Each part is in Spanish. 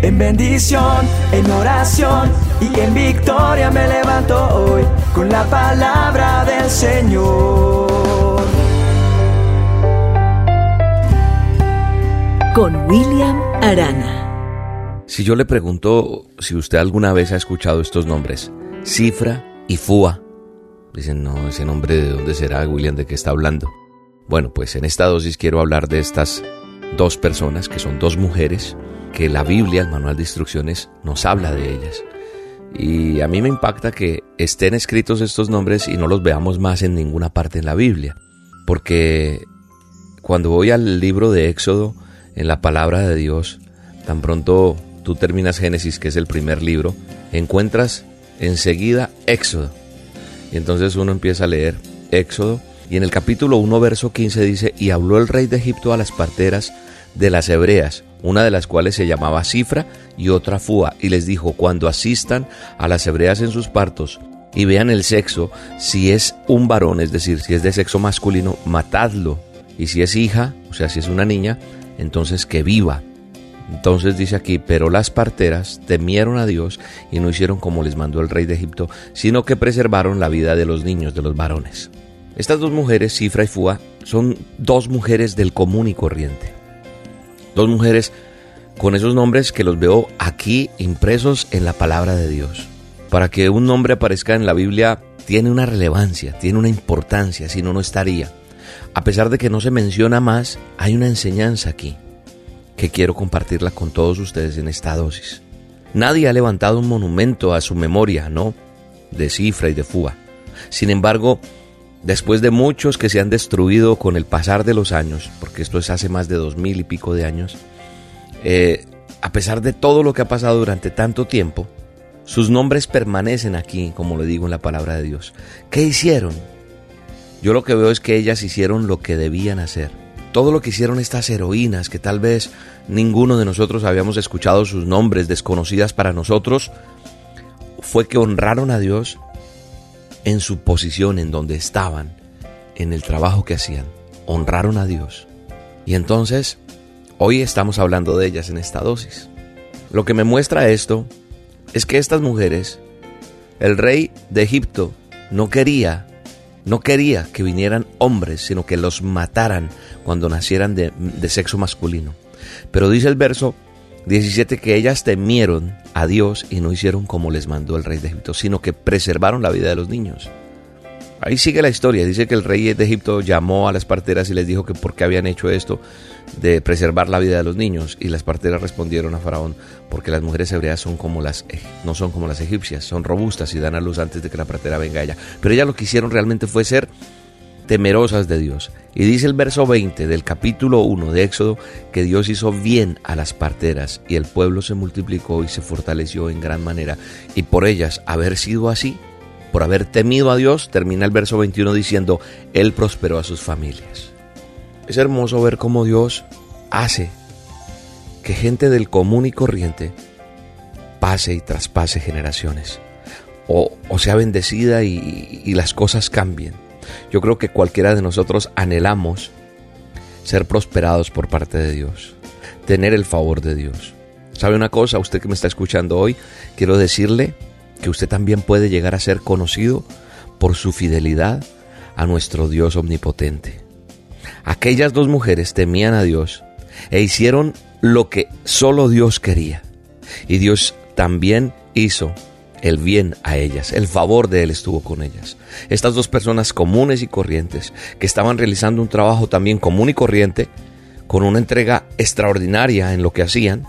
En bendición, en oración y en victoria me levanto hoy con la palabra del Señor. Con William Arana. Si yo le pregunto si usted alguna vez ha escuchado estos nombres, Cifra y Fua, dicen, no, ese nombre de dónde será, William, de qué está hablando. Bueno, pues en esta dosis quiero hablar de estas dos personas, que son dos mujeres, que la Biblia, el manual de instrucciones, nos habla de ellas. Y a mí me impacta que estén escritos estos nombres y no los veamos más en ninguna parte en la Biblia. Porque cuando voy al libro de Éxodo, en la palabra de Dios, tan pronto tú terminas Génesis, que es el primer libro, encuentras enseguida Éxodo. Y entonces uno empieza a leer Éxodo y en el capítulo 1, verso 15 dice, y habló el rey de Egipto a las parteras de las hebreas, una de las cuales se llamaba Cifra y otra Fua, y les dijo, cuando asistan a las hebreas en sus partos y vean el sexo, si es un varón, es decir, si es de sexo masculino, matadlo, y si es hija, o sea, si es una niña, entonces que viva. Entonces dice aquí, pero las parteras temieron a Dios y no hicieron como les mandó el rey de Egipto, sino que preservaron la vida de los niños, de los varones. Estas dos mujeres, Cifra y Fua, son dos mujeres del común y corriente. Dos mujeres con esos nombres que los veo aquí impresos en la palabra de Dios. Para que un nombre aparezca en la Biblia tiene una relevancia, tiene una importancia, si no, no estaría. A pesar de que no se menciona más, hay una enseñanza aquí que quiero compartirla con todos ustedes en esta dosis. Nadie ha levantado un monumento a su memoria, ¿no? De Cifra y de Fua. Sin embargo, después de muchos que se han destruido con el pasar de los años, porque esto es hace más de dos mil y pico de años, eh, a pesar de todo lo que ha pasado durante tanto tiempo, sus nombres permanecen aquí, como le digo en la palabra de Dios. ¿Qué hicieron? Yo lo que veo es que ellas hicieron lo que debían hacer todo lo que hicieron estas heroínas, que tal vez ninguno de nosotros habíamos escuchado sus nombres, desconocidas para nosotros, fue que honraron a Dios en su posición, en donde estaban, en el trabajo que hacían. Honraron a Dios. Y entonces, hoy estamos hablando de ellas en esta dosis. Lo que me muestra esto es que estas mujeres, el rey de Egipto no quería no quería que vinieran hombres, sino que los mataran cuando nacieran de, sexo masculino. Pero dice el verso 17 que ellas temieron a Dios y no hicieron como les mandó el rey de Egipto, sino que preservaron la vida de los niños. Ahí sigue la historia. Dice que el rey de Egipto llamó a las parteras y les dijo que por qué habían hecho esto de preservar la vida de los niños. Y las parteras respondieron a Faraón, porque las mujeres hebreas son como las, no son como las egipcias, son robustas y dan a luz antes de que la partera venga a ella. Pero ellas lo que hicieron realmente fue ser temerosas de Dios. Y dice el verso 20 del capítulo 1 de Éxodo que Dios hizo bien a las parteras y el pueblo se multiplicó y se fortaleció en gran manera. Y por ellas haber sido así, por haber temido a Dios, termina el verso 21 diciendo, Él prosperó a sus familias. Es hermoso ver cómo Dios hace que gente del común y corriente pase y traspase generaciones, o, sea bendecida y, y las cosas cambien. Yo creo que cualquiera de nosotros anhelamos ser prosperados por parte de Dios, tener el favor de Dios. ¿Sabe una cosa? Usted que me está escuchando hoy, quiero decirle que usted también puede llegar a ser conocido por su fidelidad a nuestro Dios omnipotente. Aquellas dos mujeres temían a Dios e hicieron lo que solo Dios quería. Y Dios también hizo el bien a ellas, el favor de Él estuvo con ellas. Estas dos personas comunes y corrientes, que estaban realizando un trabajo también común y corriente, con una entrega extraordinaria en lo que hacían,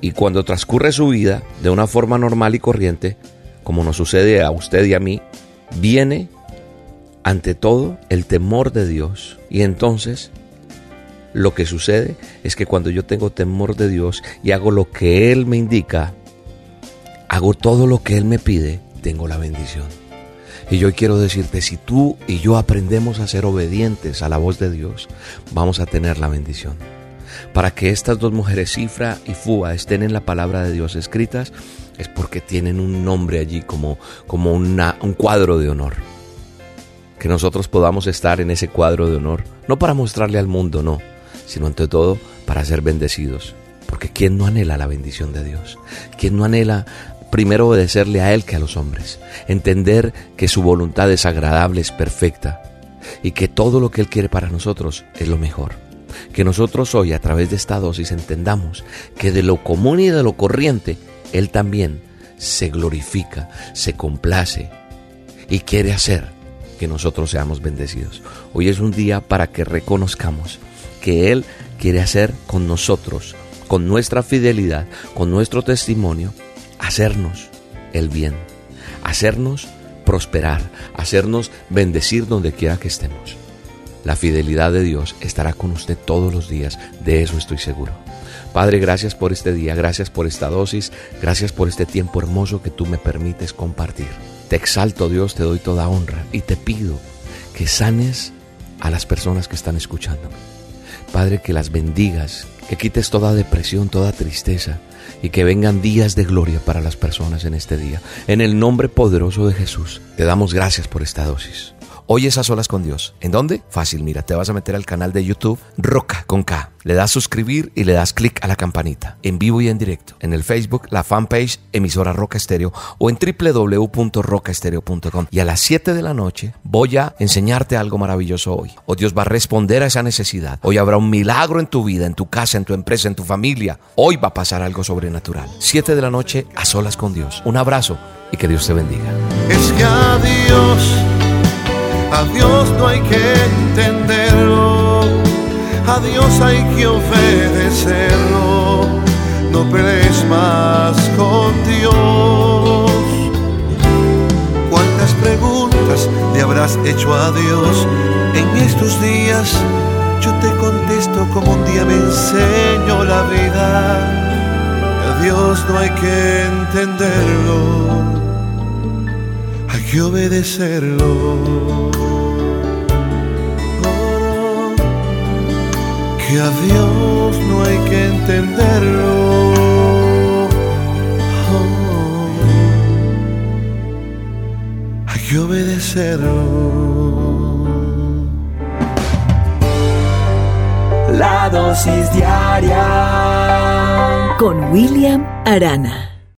y cuando transcurre su vida de una forma normal y corriente, como nos sucede a usted y a mí, viene ante todo el temor de Dios. Y entonces lo que sucede es que cuando yo tengo temor de Dios y hago lo que Él me indica, hago todo lo que Él me pide, tengo la bendición. Y yo quiero decirte, si tú y yo aprendemos a ser obedientes a la voz de Dios, vamos a tener la bendición. Para que estas dos mujeres, Cifra y Fua, estén en la palabra de Dios escritas, es porque tienen un nombre allí como, como un cuadro de honor. Que nosotros podamos estar en ese cuadro de honor, no para mostrarle al mundo, no, sino ante todo para ser bendecidos, Porque ¿quién no anhela la bendición de Dios? ¿Quién no anhela primero obedecerle a Él que a los hombres? Entender que su voluntad es agradable, es perfecta y que todo lo que Él quiere para nosotros es lo mejor. Que nosotros hoy a través de esta dosis entendamos que de lo común y de lo corriente, Él también se glorifica, se complace y quiere hacer que nosotros seamos bendecidos. Hoy es un día para que reconozcamos que Él quiere hacer con nosotros, con nuestra fidelidad, con nuestro testimonio, hacernos el bien, hacernos prosperar, hacernos bendecir donde quiera que estemos. La fidelidad de Dios estará con usted todos los días, de eso estoy seguro. Padre, gracias por este día, gracias por esta dosis, gracias por este tiempo hermoso que tú me permites compartir. Te exalto Dios, te doy toda honra y te pido que sanes a las personas que están escuchándome. Padre, que las bendigas, que quites toda depresión, toda tristeza y que vengan días de gloria para las personas en este día. En el nombre poderoso de Jesús, te damos gracias por esta dosis. Hoy es a solas con Dios. ¿En dónde? Fácil, mira, te vas a meter al canal de YouTube Roca con K. Le das suscribir y le das clic a la campanita. En vivo y en directo. En el Facebook, la fanpage emisora Roca Estéreo o en www.rocaestereo.com. Y a las 7 de la noche voy a enseñarte algo maravilloso hoy. O Dios va a responder a esa necesidad. Hoy habrá un milagro en tu vida, en tu casa, en tu empresa, en tu familia. Hoy va a pasar algo sobrenatural. 7 de la noche a solas con Dios. Un abrazo y que Dios te bendiga. A Dios no hay que entenderlo, a Dios hay que obedecerlo. No pelees más con Dios. ¿Cuántas preguntas le habrás hecho a Dios en estos días? Yo te contesto como un día me enseñó la vida. A Dios no hay que entenderlo, hay que obedecerlo. Que a Dios no hay que entenderlo. Oh, hay que obedecerlo. La dosis diaria con William Arana.